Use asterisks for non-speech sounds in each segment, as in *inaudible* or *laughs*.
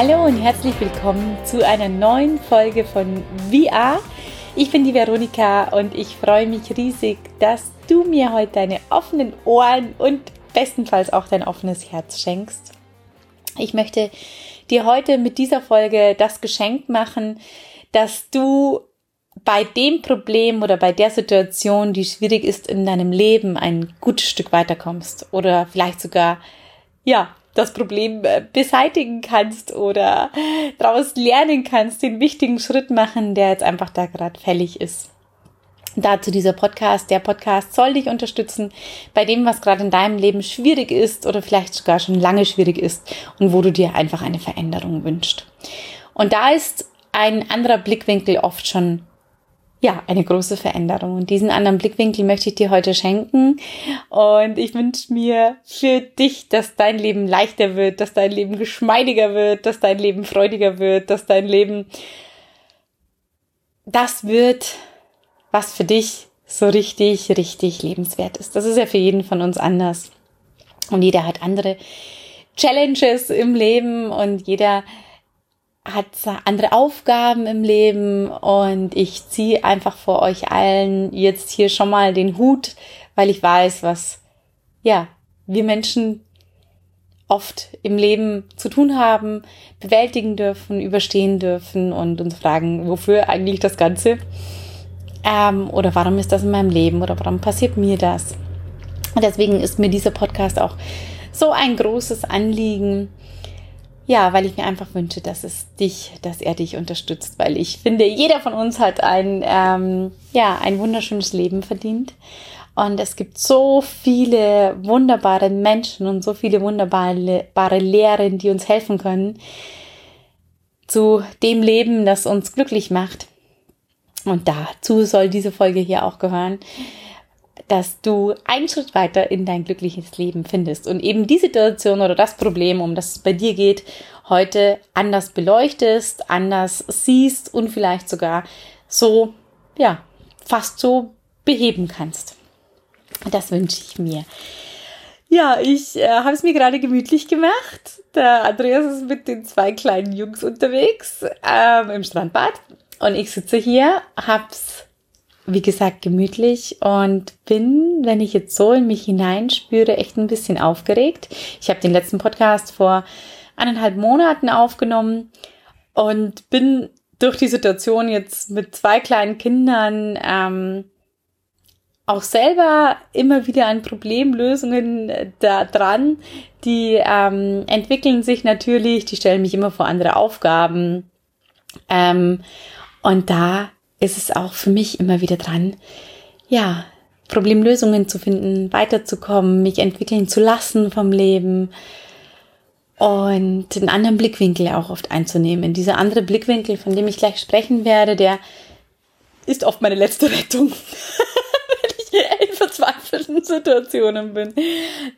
Hallo und herzlich willkommen zu einer neuen Folge von VR. Ich bin die Veronika und ich freue mich riesig, dass du mir heute deine offenen Ohren und bestenfalls auch dein offenes Herz schenkst. Ich möchte dir heute mit dieser Folge das Geschenk machen, dass du bei dem Problem oder bei der Situation, die schwierig ist in deinem Leben, ein gutes Stück weiterkommst oder vielleicht sogar, ja, das Problem äh, beseitigen kannst oder daraus lernen kannst, den wichtigen Schritt machen, der jetzt einfach da gerade fällig ist. Dazu dieser Podcast. Der Podcast soll dich unterstützen bei dem, was gerade in deinem Leben schwierig ist oder vielleicht sogar schon lange schwierig ist und wo du dir einfach eine Veränderung wünschst. Und da ist ein anderer Blickwinkel oft schon ja, eine große Veränderung. Und diesen anderen Blickwinkel möchte ich dir heute schenken. Und ich wünsche mir für dich, dass dein Leben leichter wird, dass dein Leben geschmeidiger wird, dass dein Leben freudiger wird, dass dein Leben das wird, was für dich so richtig, richtig lebenswert ist. Das ist ja für jeden von uns anders. Und jeder hat andere Challenges im Leben und jeder hat andere Aufgaben im Leben und ich ziehe einfach vor euch allen jetzt hier schon mal den Hut, weil ich weiß, was ja wir Menschen oft im Leben zu tun haben, bewältigen dürfen, überstehen dürfen und uns fragen, wofür eigentlich das Ganze ähm, oder warum ist das in meinem Leben oder warum passiert mir das. Und deswegen ist mir dieser Podcast auch so ein großes Anliegen, ja, weil ich mir einfach wünsche, dass es dich, dass er dich unterstützt, weil ich finde, jeder von uns hat ein, ähm, ja, ein wunderschönes Leben verdient. Und es gibt so viele wunderbare Menschen und so viele wunderbare Lehren, die uns helfen können zu dem Leben, das uns glücklich macht. Und dazu soll diese Folge hier auch gehören dass du einen Schritt weiter in dein glückliches Leben findest und eben die Situation oder das Problem, um das es bei dir geht, heute anders beleuchtest, anders siehst und vielleicht sogar so, ja, fast so beheben kannst. Das wünsche ich mir. Ja, ich äh, habe es mir gerade gemütlich gemacht. Der Andreas ist mit den zwei kleinen Jungs unterwegs ähm, im Strandbad und ich sitze hier, hab's wie gesagt, gemütlich und bin, wenn ich jetzt so in mich hineinspüre, echt ein bisschen aufgeregt. Ich habe den letzten Podcast vor eineinhalb Monaten aufgenommen und bin durch die Situation jetzt mit zwei kleinen Kindern ähm, auch selber immer wieder an Problemlösungen äh, da dran. Die ähm, entwickeln sich natürlich, die stellen mich immer vor andere Aufgaben. Ähm, und da ist es auch für mich immer wieder dran, ja, Problemlösungen zu finden, weiterzukommen, mich entwickeln zu lassen vom Leben und einen anderen Blickwinkel auch oft einzunehmen. Dieser andere Blickwinkel, von dem ich gleich sprechen werde, der ist oft meine letzte Rettung. *laughs* Wenn ich in verzweifelten Situationen bin,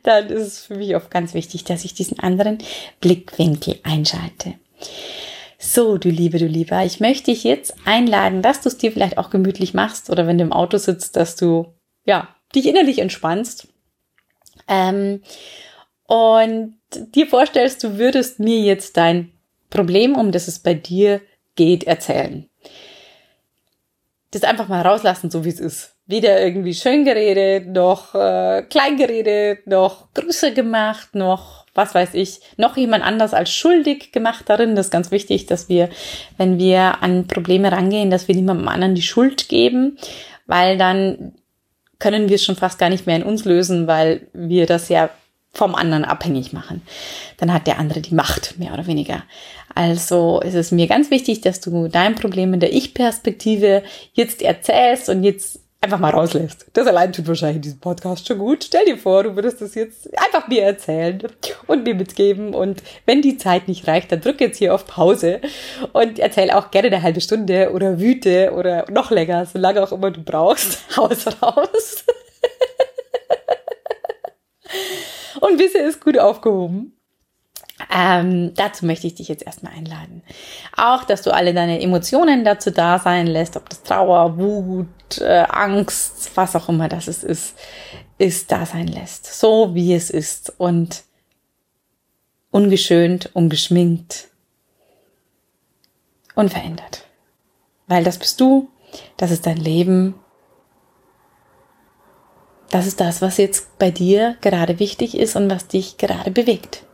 dann ist es für mich oft ganz wichtig, dass ich diesen anderen Blickwinkel einschalte. So, du Liebe, du Lieber, ich möchte dich jetzt einladen, dass du es dir vielleicht auch gemütlich machst oder wenn du im Auto sitzt, dass du, ja, dich innerlich entspannst. Ähm, und dir vorstellst, du würdest mir jetzt dein Problem, um das es bei dir geht, erzählen. Das einfach mal rauslassen, so wie es ist. Weder irgendwie schön geredet, noch äh, klein geredet, noch größer gemacht, noch was weiß ich, noch jemand anders als schuldig gemacht darin. Das ist ganz wichtig, dass wir, wenn wir an Probleme rangehen, dass wir niemandem anderen die Schuld geben, weil dann können wir es schon fast gar nicht mehr in uns lösen, weil wir das ja vom anderen abhängig machen. Dann hat der andere die Macht, mehr oder weniger. Also ist es mir ganz wichtig, dass du dein Problem in der Ich-Perspektive jetzt erzählst und jetzt einfach mal rauslässt. Das allein tut wahrscheinlich diesen Podcast schon gut. Stell dir vor, du würdest das jetzt einfach mir erzählen und mir mitgeben. Und wenn die Zeit nicht reicht, dann drück jetzt hier auf Pause und erzähl auch gerne eine halbe Stunde oder wüte oder noch länger, solange auch immer du brauchst. *laughs* Haus raus. *laughs* und wisse ist gut aufgehoben. Ähm, dazu möchte ich dich jetzt erstmal einladen. Auch, dass du alle deine Emotionen dazu da sein lässt, ob das Trauer, Wut, äh, Angst, was auch immer das ist, ist, ist da sein lässt. So wie es ist und ungeschönt, ungeschminkt, unverändert. Weil das bist du, das ist dein Leben. Das ist das, was jetzt bei dir gerade wichtig ist und was dich gerade bewegt.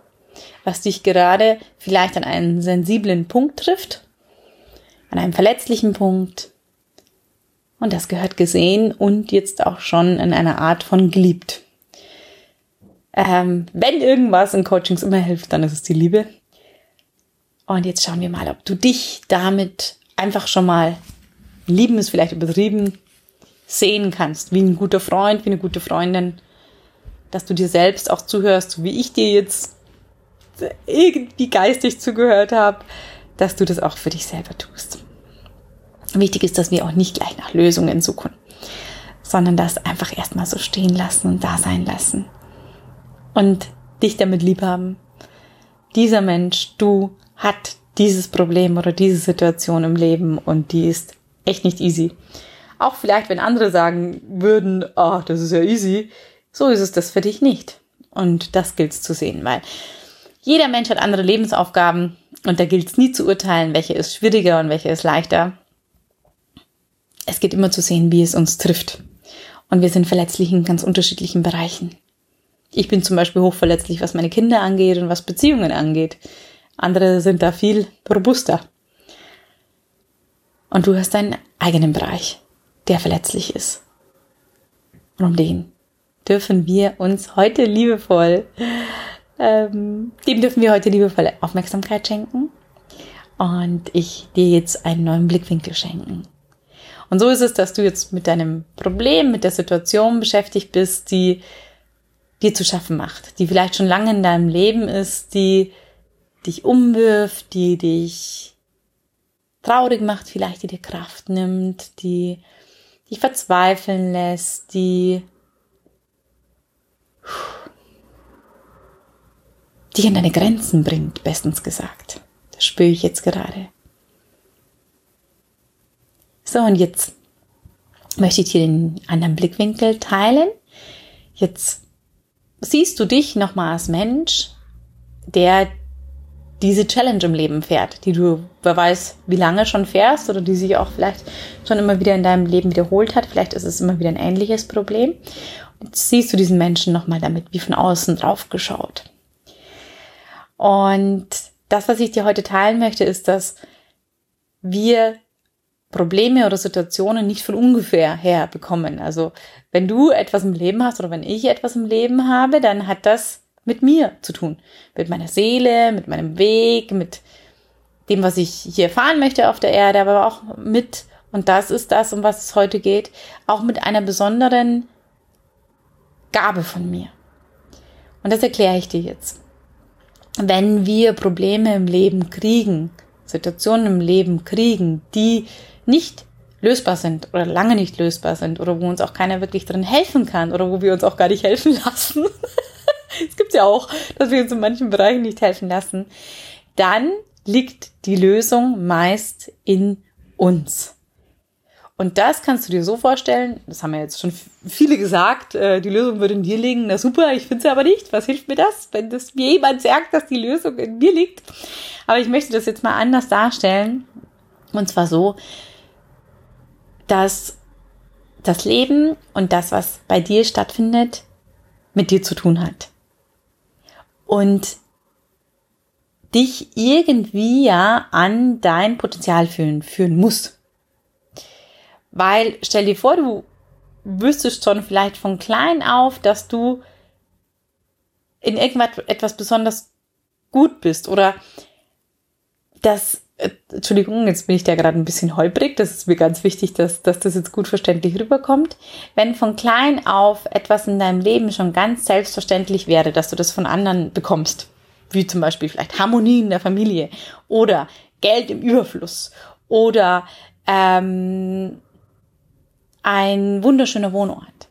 Was dich gerade vielleicht an einen sensiblen Punkt trifft, an einem verletzlichen Punkt. Und das gehört gesehen und jetzt auch schon in einer Art von geliebt. Ähm, wenn irgendwas in Coachings immer hilft, dann ist es die Liebe. Und jetzt schauen wir mal, ob du dich damit einfach schon mal lieben ist vielleicht übertrieben, sehen kannst, wie ein guter Freund, wie eine gute Freundin, dass du dir selbst auch zuhörst, so wie ich dir jetzt irgendwie geistig zugehört habe, dass du das auch für dich selber tust. Wichtig ist, dass wir auch nicht gleich nach Lösungen suchen, sondern das einfach erstmal so stehen lassen und da sein lassen. Und dich damit lieb haben. Dieser Mensch, du, hat dieses Problem oder diese Situation im Leben und die ist echt nicht easy. Auch vielleicht, wenn andere sagen würden, oh, das ist ja easy, so ist es das für dich nicht. Und das gilt es zu sehen, weil jeder Mensch hat andere Lebensaufgaben und da gilt es nie zu urteilen, welche ist schwieriger und welche ist leichter. Es geht immer zu sehen, wie es uns trifft. Und wir sind verletzlich in ganz unterschiedlichen Bereichen. Ich bin zum Beispiel hochverletzlich, was meine Kinder angeht und was Beziehungen angeht. Andere sind da viel robuster. Und du hast deinen eigenen Bereich, der verletzlich ist. Und um den dürfen wir uns heute liebevoll, ähm, dem dürfen wir heute liebevolle Aufmerksamkeit schenken. Und ich dir jetzt einen neuen Blickwinkel schenken. Und so ist es, dass du jetzt mit deinem Problem, mit der Situation beschäftigt bist, die dir zu schaffen macht, die vielleicht schon lange in deinem Leben ist, die dich umwirft, die dich traurig macht, vielleicht die dir Kraft nimmt, die dich verzweifeln lässt, die dich an deine Grenzen bringt, bestens gesagt. Das spüre ich jetzt gerade. So, und jetzt möchte ich dir den anderen Blickwinkel teilen. Jetzt siehst du dich nochmal als Mensch, der diese Challenge im Leben fährt, die du, wer weiß, wie lange schon fährst oder die sich auch vielleicht schon immer wieder in deinem Leben wiederholt hat. Vielleicht ist es immer wieder ein ähnliches Problem. Und jetzt siehst du diesen Menschen nochmal damit wie von außen drauf geschaut. Und das, was ich dir heute teilen möchte, ist, dass wir Probleme oder Situationen nicht von ungefähr her bekommen. Also wenn du etwas im Leben hast oder wenn ich etwas im Leben habe, dann hat das mit mir zu tun. Mit meiner Seele, mit meinem Weg, mit dem, was ich hier erfahren möchte auf der Erde, aber auch mit, und das ist das, um was es heute geht, auch mit einer besonderen Gabe von mir. Und das erkläre ich dir jetzt. Wenn wir Probleme im Leben kriegen, Situationen im Leben kriegen, die nicht lösbar sind oder lange nicht lösbar sind oder wo uns auch keiner wirklich drin helfen kann oder wo wir uns auch gar nicht helfen *laughs* lassen, es gibt ja auch, dass wir uns in manchen Bereichen nicht helfen lassen, dann liegt die Lösung meist in uns. Und das kannst du dir so vorstellen, das haben ja jetzt schon viele gesagt, äh, die Lösung würde in dir liegen. Na super, ich finde sie aber nicht. Was hilft mir das, wenn das mir jemand sagt, dass die Lösung in mir liegt? Aber ich möchte das jetzt mal anders darstellen. Und zwar so, dass das Leben und das, was bei dir stattfindet, mit dir zu tun hat und dich irgendwie ja an dein Potenzial fühlen, führen muss. Weil stell dir vor, du wüsstest schon vielleicht von klein auf, dass du in irgendwas etwas besonders gut bist oder dass äh, Entschuldigung, jetzt bin ich da gerade ein bisschen holprig. Das ist mir ganz wichtig, dass, dass das jetzt gut verständlich rüberkommt. Wenn von klein auf etwas in deinem Leben schon ganz selbstverständlich wäre, dass du das von anderen bekommst, wie zum Beispiel vielleicht Harmonie in der Familie oder Geld im Überfluss oder ähm, ein wunderschöner Wohnort.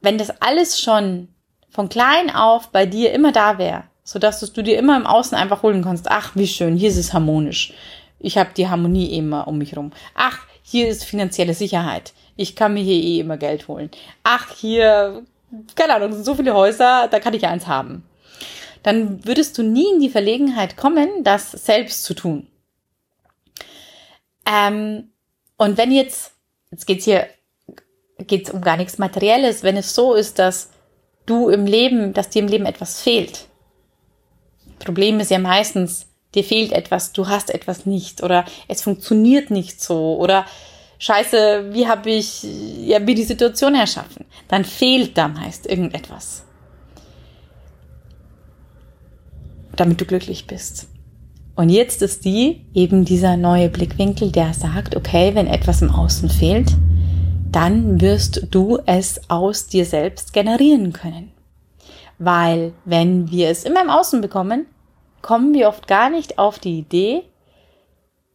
Wenn das alles schon von klein auf bei dir immer da wäre, so dass du dir immer im Außen einfach holen kannst. Ach, wie schön, hier ist es harmonisch. Ich habe die Harmonie immer um mich rum. Ach, hier ist finanzielle Sicherheit. Ich kann mir hier eh immer Geld holen. Ach, hier, keine Ahnung, sind so viele Häuser, da kann ich eins haben. Dann würdest du nie in die Verlegenheit kommen, das selbst zu tun. Ähm, und wenn jetzt, jetzt geht's hier, geht's um gar nichts Materielles, wenn es so ist, dass du im Leben, dass dir im Leben etwas fehlt. Problem ist ja meistens, dir fehlt etwas, du hast etwas nicht oder es funktioniert nicht so oder Scheiße, wie habe ich ja mir die Situation erschaffen? Dann fehlt da meist irgendetwas. Damit du glücklich bist. Und jetzt ist die eben dieser neue Blickwinkel, der sagt, okay, wenn etwas im Außen fehlt, dann wirst du es aus dir selbst generieren können. Weil wenn wir es immer im Außen bekommen, kommen wir oft gar nicht auf die Idee,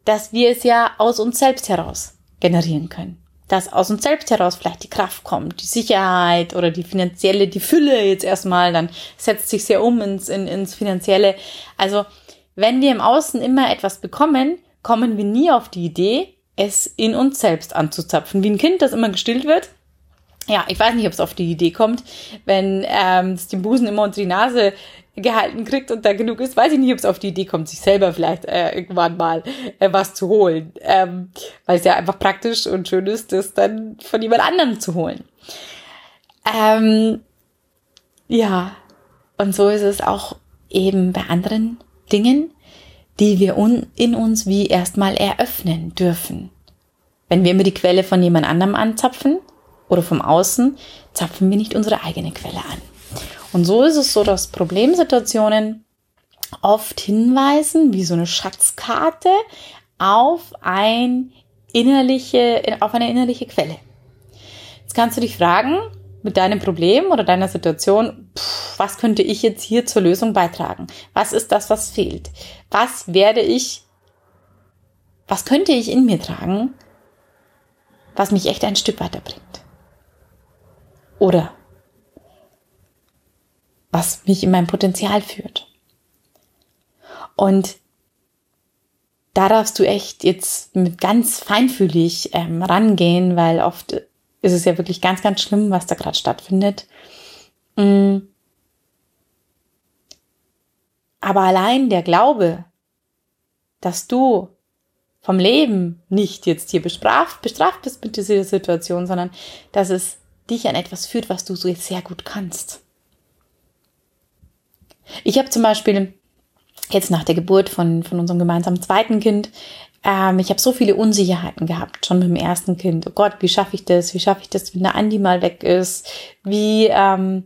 dass wir es ja aus uns selbst heraus generieren können. Dass aus uns selbst heraus vielleicht die Kraft kommt, die Sicherheit oder die finanzielle, die Fülle jetzt erstmal, dann setzt sich sehr um ins, in, ins Finanzielle. Also wenn wir im Außen immer etwas bekommen, kommen wir nie auf die Idee, es in uns selbst anzuzapfen. Wie ein Kind, das immer gestillt wird. Ja, ich weiß nicht, ob es auf die Idee kommt, wenn ähm, es den Busen immer unter die Nase gehalten kriegt und da genug ist, weiß ich nicht, ob es auf die Idee kommt, sich selber vielleicht äh, irgendwann mal äh, was zu holen. Ähm, weil es ja einfach praktisch und schön ist, das dann von jemand anderem zu holen. Ähm, ja, und so ist es auch eben bei anderen Dingen, die wir in uns wie erstmal eröffnen dürfen. Wenn wir immer die Quelle von jemand anderem anzapfen oder vom Außen, zapfen wir nicht unsere eigene Quelle an. Und so ist es so, dass Problemsituationen oft hinweisen, wie so eine Schatzkarte, auf ein innerliche, auf eine innerliche Quelle. Jetzt kannst du dich fragen, mit deinem Problem oder deiner Situation, pff, was könnte ich jetzt hier zur Lösung beitragen? Was ist das, was fehlt? Was werde ich, was könnte ich in mir tragen, was mich echt ein Stück weiterbringt? Oder was mich in mein Potenzial führt? Und da darfst du echt jetzt mit ganz feinfühlig ähm, rangehen, weil oft ist es ja wirklich ganz, ganz schlimm, was da gerade stattfindet. Mm. Aber allein der Glaube, dass du vom Leben nicht jetzt hier bestraft, bestraft bist mit dieser Situation, sondern dass es dich an etwas führt, was du so jetzt sehr gut kannst. Ich habe zum Beispiel jetzt nach der Geburt von, von unserem gemeinsamen zweiten Kind ähm, ich habe so viele Unsicherheiten gehabt, schon mit dem ersten Kind. Oh Gott, wie schaffe ich das? Wie schaffe ich das, wenn der Andi mal weg ist? Wie ähm,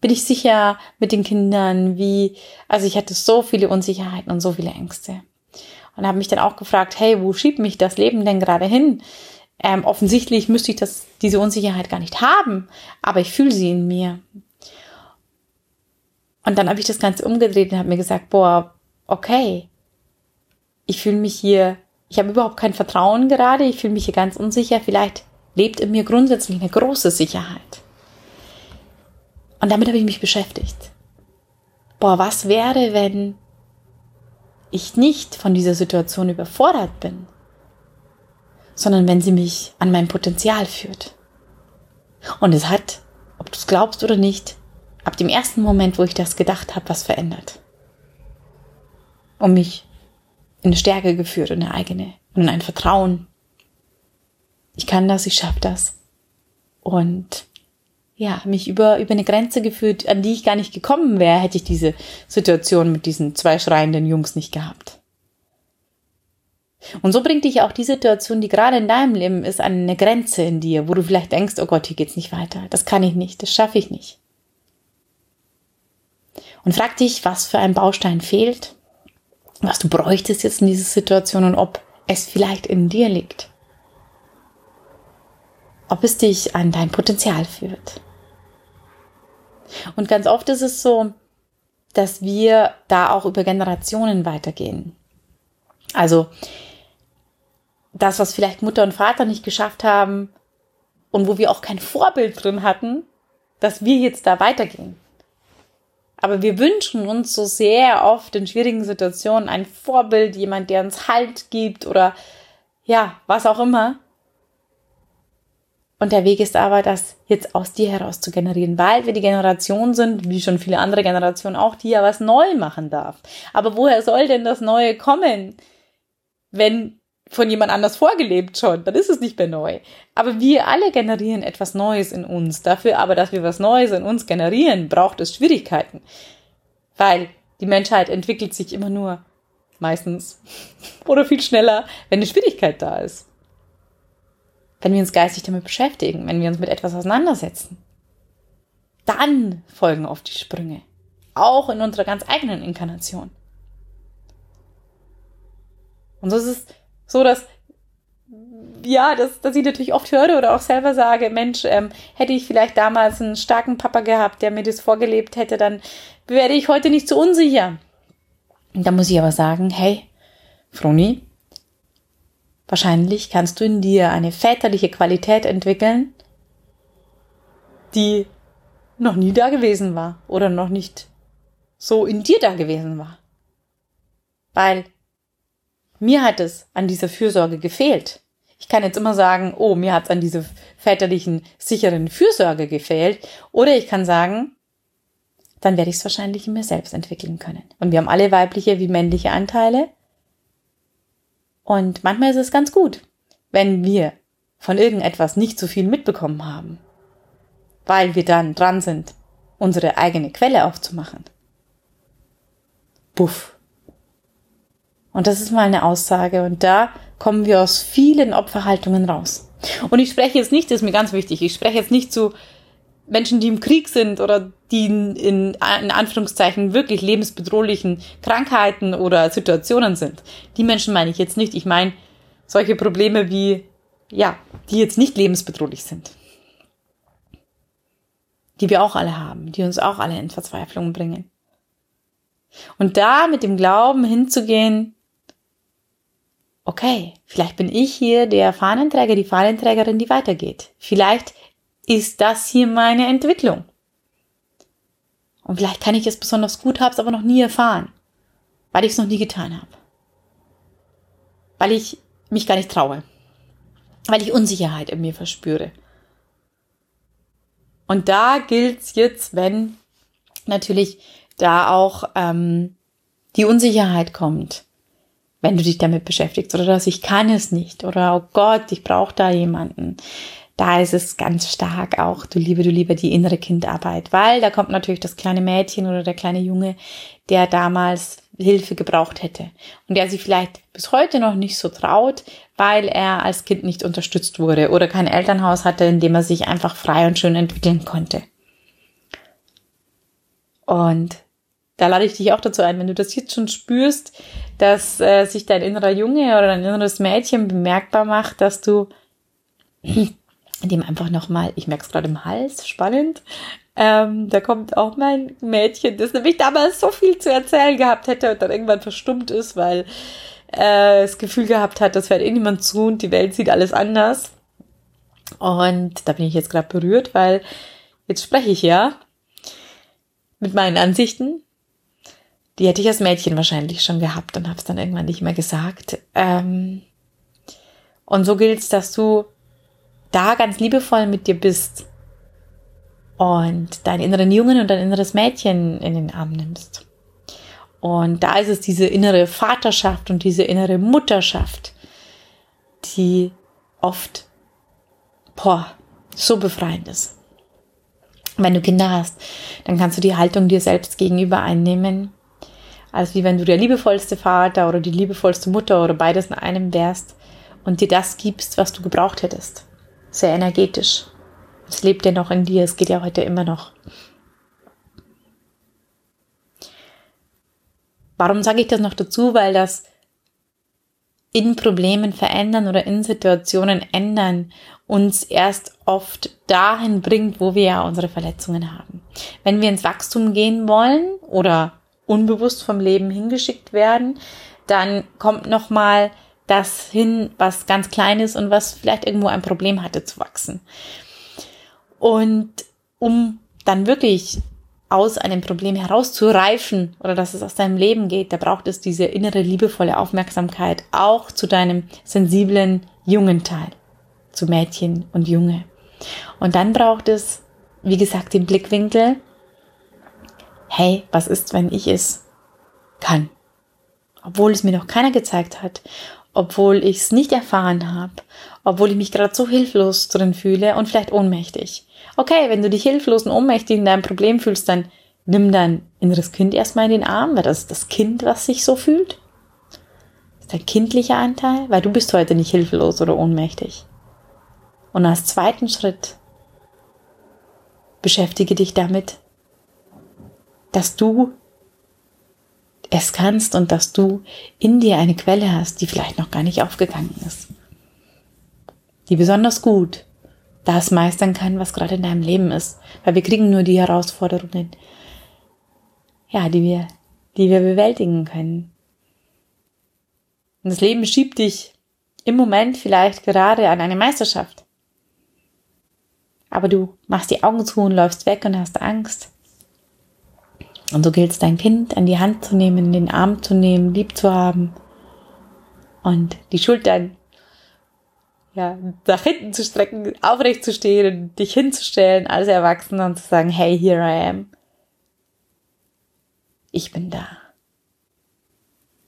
bin ich sicher mit den Kindern? Wie, also ich hatte so viele Unsicherheiten und so viele Ängste. Und habe mich dann auch gefragt, hey, wo schiebt mich das Leben denn gerade hin? Ähm, offensichtlich müsste ich das, diese Unsicherheit gar nicht haben, aber ich fühle sie in mir. Und dann habe ich das Ganze umgedreht und habe mir gesagt, boah, okay, ich fühle mich hier ich habe überhaupt kein Vertrauen gerade, ich fühle mich hier ganz unsicher, vielleicht lebt in mir grundsätzlich eine große Sicherheit. Und damit habe ich mich beschäftigt. Boah, was wäre, wenn ich nicht von dieser Situation überfordert bin, sondern wenn sie mich an mein Potenzial führt. Und es hat, ob du es glaubst oder nicht, ab dem ersten Moment, wo ich das gedacht habe, was verändert. Um mich in eine Stärke geführt, in eine eigene und in ein Vertrauen. Ich kann das, ich schaffe das. Und ja, mich über, über eine Grenze geführt, an die ich gar nicht gekommen wäre, hätte ich diese Situation mit diesen zwei schreienden Jungs nicht gehabt. Und so bringt dich auch die Situation, die gerade in deinem Leben ist, an eine Grenze in dir, wo du vielleicht denkst, oh Gott, hier geht's nicht weiter. Das kann ich nicht, das schaffe ich nicht. Und frag dich, was für ein Baustein fehlt was du bräuchtest jetzt in dieser Situation und ob es vielleicht in dir liegt. Ob es dich an dein Potenzial führt. Und ganz oft ist es so, dass wir da auch über Generationen weitergehen. Also das, was vielleicht Mutter und Vater nicht geschafft haben und wo wir auch kein Vorbild drin hatten, dass wir jetzt da weitergehen. Aber wir wünschen uns so sehr oft in schwierigen Situationen ein Vorbild, jemand, der uns Halt gibt oder ja, was auch immer. Und der Weg ist aber, das jetzt aus dir heraus zu generieren, weil wir die Generation sind, wie schon viele andere Generationen auch, die ja was neu machen darf. Aber woher soll denn das Neue kommen, wenn von jemand anders vorgelebt schon, dann ist es nicht mehr neu. Aber wir alle generieren etwas Neues in uns. Dafür aber, dass wir was Neues in uns generieren, braucht es Schwierigkeiten. Weil die Menschheit entwickelt sich immer nur meistens *laughs* oder viel schneller, wenn eine Schwierigkeit da ist. Wenn wir uns geistig damit beschäftigen, wenn wir uns mit etwas auseinandersetzen. Dann folgen oft die Sprünge. Auch in unserer ganz eigenen Inkarnation. Und so ist es so, dass ja, dass, dass ich natürlich oft höre oder auch selber sage, Mensch, ähm, hätte ich vielleicht damals einen starken Papa gehabt, der mir das vorgelebt hätte, dann wäre ich heute nicht so unsicher. Da muss ich aber sagen, hey, Froni, wahrscheinlich kannst du in dir eine väterliche Qualität entwickeln, die noch nie da gewesen war oder noch nicht so in dir da gewesen war. Weil mir hat es an dieser Fürsorge gefehlt. Ich kann jetzt immer sagen, oh, mir hat es an dieser väterlichen, sicheren Fürsorge gefehlt. Oder ich kann sagen, dann werde ich es wahrscheinlich in mir selbst entwickeln können. Und wir haben alle weibliche wie männliche Anteile. Und manchmal ist es ganz gut, wenn wir von irgendetwas nicht so viel mitbekommen haben, weil wir dann dran sind, unsere eigene Quelle aufzumachen. Buff. Und das ist mal eine Aussage. Und da kommen wir aus vielen Opferhaltungen raus. Und ich spreche jetzt nicht, das ist mir ganz wichtig, ich spreche jetzt nicht zu Menschen, die im Krieg sind oder die in, in, Anführungszeichen wirklich lebensbedrohlichen Krankheiten oder Situationen sind. Die Menschen meine ich jetzt nicht. Ich meine solche Probleme wie, ja, die jetzt nicht lebensbedrohlich sind. Die wir auch alle haben, die uns auch alle in Verzweiflung bringen. Und da mit dem Glauben hinzugehen, okay, vielleicht bin ich hier der Fahnenträger, die Fahnenträgerin, die weitergeht. Vielleicht ist das hier meine Entwicklung. Und vielleicht kann ich es besonders gut, habe es aber noch nie erfahren, weil ich es noch nie getan habe. Weil ich mich gar nicht traue. Weil ich Unsicherheit in mir verspüre. Und da gilt's jetzt, wenn natürlich da auch ähm, die Unsicherheit kommt, wenn du dich damit beschäftigst oder dass ich kann es nicht oder oh Gott, ich brauche da jemanden. Da ist es ganz stark auch, du liebe, du liebe, die innere Kindarbeit, weil da kommt natürlich das kleine Mädchen oder der kleine Junge, der damals Hilfe gebraucht hätte und der sich vielleicht bis heute noch nicht so traut, weil er als Kind nicht unterstützt wurde oder kein Elternhaus hatte, in dem er sich einfach frei und schön entwickeln konnte. Und da lade ich dich auch dazu ein, wenn du das jetzt schon spürst, dass äh, sich dein innerer Junge oder dein inneres Mädchen bemerkbar macht, dass du *clears throat* dem einfach nochmal, ich merke es gerade im Hals, spannend, ähm, da kommt auch mein Mädchen, das nämlich damals so viel zu erzählen gehabt hätte und dann irgendwann verstummt ist, weil äh, das Gefühl gehabt hat, das eh niemand zu und die Welt sieht alles anders. Und da bin ich jetzt gerade berührt, weil jetzt spreche ich ja mit meinen Ansichten die hätte ich als Mädchen wahrscheinlich schon gehabt und habe es dann irgendwann nicht mehr gesagt. Ähm, und so gilt es, dass du da ganz liebevoll mit dir bist und deinen inneren Jungen und dein inneres Mädchen in den Arm nimmst. Und da ist es diese innere Vaterschaft und diese innere Mutterschaft, die oft, boah, so befreiend ist. Wenn du Kinder hast, dann kannst du die Haltung dir selbst gegenüber einnehmen als wie wenn du der liebevollste Vater oder die liebevollste Mutter oder beides in einem wärst und dir das gibst, was du gebraucht hättest. Sehr energetisch. Es lebt ja noch in dir, es geht ja heute immer noch. Warum sage ich das noch dazu? Weil das in Problemen verändern oder in Situationen ändern uns erst oft dahin bringt, wo wir ja unsere Verletzungen haben. Wenn wir ins Wachstum gehen wollen oder unbewusst vom Leben hingeschickt werden, dann kommt noch mal das hin, was ganz klein ist und was vielleicht irgendwo ein Problem hatte zu wachsen. Und um dann wirklich aus einem Problem herauszureifen oder dass es aus deinem Leben geht, da braucht es diese innere liebevolle Aufmerksamkeit auch zu deinem sensiblen jungen Teil, zu Mädchen und Junge. Und dann braucht es, wie gesagt, den Blickwinkel, hey, was ist, wenn ich es kann? Obwohl es mir noch keiner gezeigt hat, obwohl ich es nicht erfahren habe, obwohl ich mich gerade so hilflos drin fühle und vielleicht ohnmächtig. Okay, wenn du dich hilflos und ohnmächtig in deinem Problem fühlst, dann nimm dein inneres Kind erstmal in den Arm, weil das ist das Kind, was sich so fühlt. Das ist dein kindlicher Anteil, weil du bist heute nicht hilflos oder ohnmächtig. Und als zweiten Schritt beschäftige dich damit, dass du es kannst und dass du in dir eine Quelle hast, die vielleicht noch gar nicht aufgegangen ist. Die besonders gut das meistern kann, was gerade in deinem Leben ist. Weil wir kriegen nur die Herausforderungen, ja, die wir, die wir bewältigen können. Und das Leben schiebt dich im Moment vielleicht gerade an eine Meisterschaft. Aber du machst die Augen zu und läufst weg und hast Angst. Und so gilt es, dein Kind an die Hand zu nehmen, in den Arm zu nehmen, lieb zu haben und die Schultern ja, nach hinten zu strecken, aufrecht zu stehen und dich hinzustellen als Erwachsener und zu sagen, hey, here I am. Ich bin da.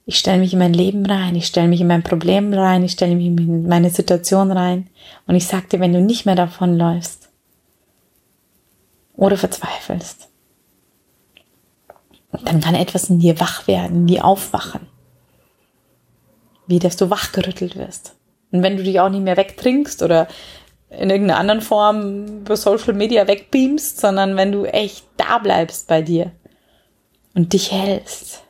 Ich stelle mich in mein Leben rein, ich stelle mich in mein Problem rein, ich stelle mich in meine Situation rein und ich sag dir, wenn du nicht mehr davonläufst oder verzweifelst, dann kann etwas in dir wach werden, wie aufwachen. Wie, dass du wachgerüttelt wirst. Und wenn du dich auch nicht mehr wegtrinkst oder in irgendeiner anderen Form über Social Media wegbeamst, sondern wenn du echt da bleibst bei dir und dich hältst,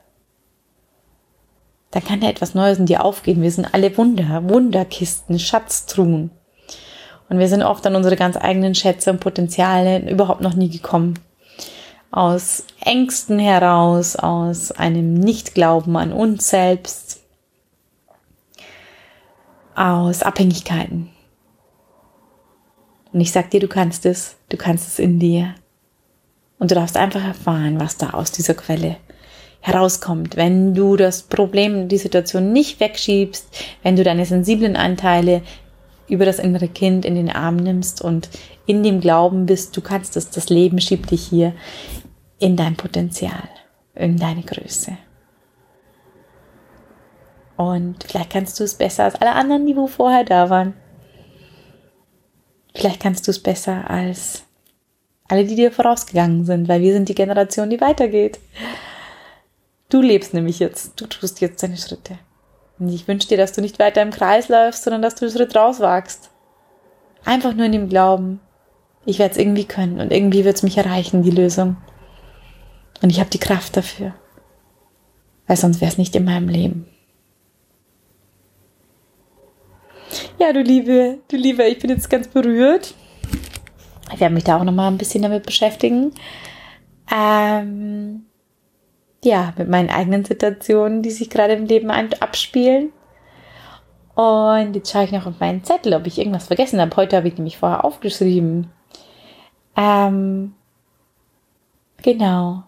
dann kann da etwas Neues in dir aufgehen. Wir sind alle Wunder, Wunderkisten, Schatztruhen. Und wir sind oft an unsere ganz eigenen Schätze und Potenziale überhaupt noch nie gekommen aus Ängsten heraus, aus einem Nichtglauben an uns selbst, aus Abhängigkeiten. Und ich sag dir, du kannst es, du kannst es in dir. Und du darfst einfach erfahren, was da aus dieser Quelle herauskommt, wenn du das Problem, die Situation nicht wegschiebst, wenn du deine sensiblen Anteile über das innere Kind in den Arm nimmst und in dem Glauben bist, du kannst es, das Leben schiebt dich hier in dein Potenzial, in deine Größe. Und vielleicht kannst du es besser als alle anderen, die wo vorher da waren. Vielleicht kannst du es besser als alle, die dir vorausgegangen sind, weil wir sind die Generation, die weitergeht. Du lebst nämlich jetzt, du tust jetzt deine Schritte. Und ich wünsche dir, dass du nicht weiter im Kreis läufst, sondern dass du den Schritt rauswagst. Einfach nur in dem Glauben, ich werde es irgendwie können und irgendwie wird es mich erreichen, die Lösung. Und ich habe die Kraft dafür. Weil sonst wäre es nicht in meinem Leben. Ja, du Liebe, du Liebe, ich bin jetzt ganz berührt. Ich werde mich da auch nochmal ein bisschen damit beschäftigen. Ähm, ja, mit meinen eigenen Situationen, die sich gerade im Leben abspielen. Und jetzt schaue ich noch auf meinen Zettel, ob ich irgendwas vergessen habe. Heute habe ich nämlich vorher aufgeschrieben. Ähm, genau.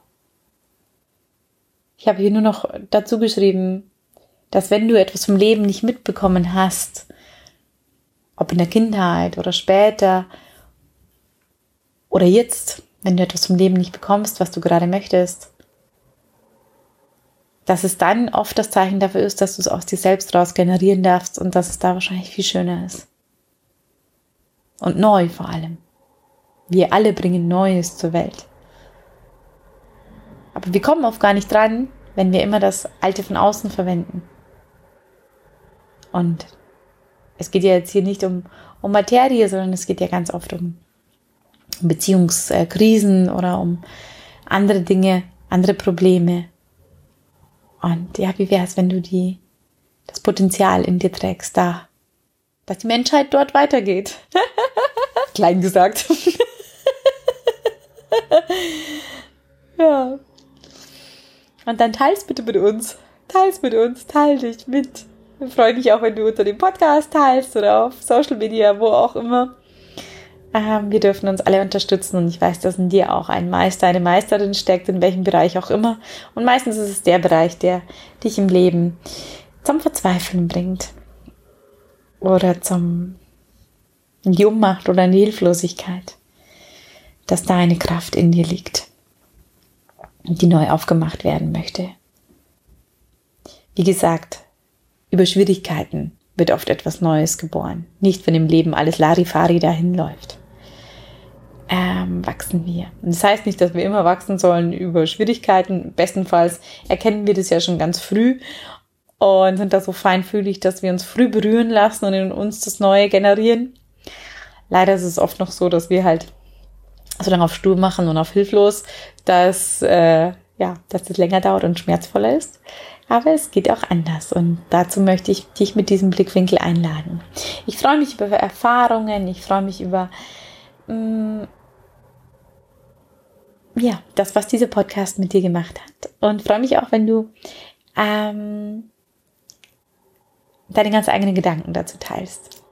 Ich habe hier nur noch dazu geschrieben, dass wenn du etwas vom Leben nicht mitbekommen hast, ob in der Kindheit oder später oder jetzt, wenn du etwas vom Leben nicht bekommst, was du gerade möchtest, dass es dann oft das Zeichen dafür ist, dass du es aus dir selbst raus generieren darfst und dass es da wahrscheinlich viel schöner ist. Und neu vor allem. Wir alle bringen Neues zur Welt. Aber wir kommen oft gar nicht dran, wenn wir immer das Alte von außen verwenden. Und es geht ja jetzt hier nicht um, um Materie, sondern es geht ja ganz oft um Beziehungskrisen oder um andere Dinge, andere Probleme. Und ja, wie wäre es, wenn du die, das Potenzial in dir trägst, da, dass die Menschheit dort weitergeht? *laughs* Klein gesagt. *laughs* ja. Und dann teils bitte mit uns. Teils mit uns, teil dich mit. Wir freuen mich auch, wenn du unter dem Podcast teilst oder auf Social Media, wo auch immer. Ähm, wir dürfen uns alle unterstützen und ich weiß, dass in dir auch ein Meister, eine Meisterin steckt, in welchem Bereich auch immer. Und meistens ist es der Bereich, der dich im Leben zum Verzweifeln bringt. Oder zum die Ummacht oder in die Hilflosigkeit. Dass da eine Kraft in dir liegt die neu aufgemacht werden möchte. Wie gesagt, über Schwierigkeiten wird oft etwas Neues geboren. Nicht, wenn im Leben alles Larifari dahin läuft. Ähm, wachsen wir. Und das heißt nicht, dass wir immer wachsen sollen über Schwierigkeiten. Bestenfalls erkennen wir das ja schon ganz früh und sind da so feinfühlig, dass wir uns früh berühren lassen und in uns das Neue generieren. Leider ist es oft noch so, dass wir halt so lange auf Stuhl machen und auf hilflos, dass, äh, ja, dass das länger dauert und schmerzvoller ist. Aber es geht auch anders und dazu möchte ich dich mit diesem Blickwinkel einladen. Ich freue mich über Erfahrungen, ich freue mich über mh, mm, ja, das, was dieser Podcast mit dir gemacht hat. Und freue mich auch, wenn du ähm, deine ganz eigenen Gedanken dazu teilst.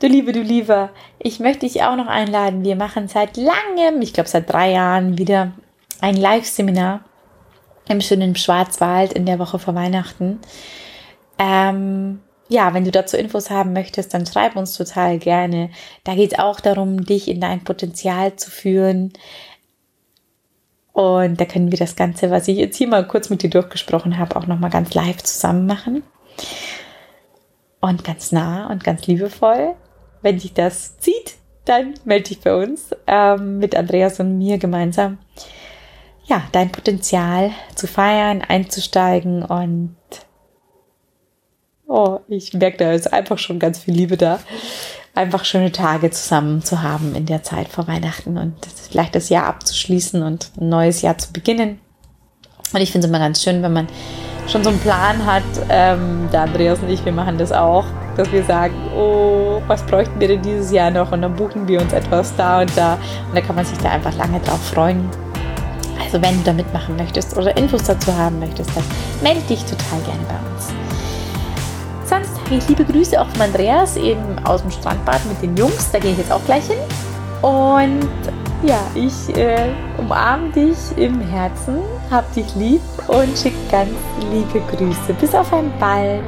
Du Liebe, du Lieber, ich möchte dich auch noch einladen. Wir machen seit langem, ich glaube seit drei Jahren, wieder ein Live-Seminar im schönen Schwarzwald in der Woche vor Weihnachten. Ähm, ja, wenn du dazu Infos haben möchtest, dann schreib uns total gerne. Da geht es auch darum, dich in dein Potenzial zu führen. Und da können wir das Ganze, was ich jetzt hier mal kurz mit dir durchgesprochen habe, auch nochmal ganz live zusammen machen. Und ganz nah und ganz liebevoll. Wenn dich das zieht, dann melde dich bei uns ähm, mit Andreas und mir gemeinsam ja, dein Potenzial zu feiern, einzusteigen und oh, ich merke, da ist einfach schon ganz viel Liebe da. Einfach schöne Tage zusammen zu haben in der Zeit vor Weihnachten und vielleicht das Jahr abzuschließen und ein neues Jahr zu beginnen. Und ich finde es immer ganz schön, wenn man schon so einen Plan hat, ähm, der Andreas und ich, wir machen das auch, dass wir sagen, oh, was bräuchten wir denn dieses Jahr noch? Und dann buchen wir uns etwas da und da. Und da kann man sich da einfach lange drauf freuen. Also wenn du da mitmachen möchtest oder Infos dazu haben möchtest, dann melde dich total gerne bei uns. Sonst habe ich liebe Grüße auch von Andreas eben aus dem Strandbad mit den Jungs. Da gehe ich jetzt auch gleich hin. Und ja, ich äh, umarme dich im Herzen, hab dich lieb und schicke ganz liebe Grüße. Bis auf ein bald.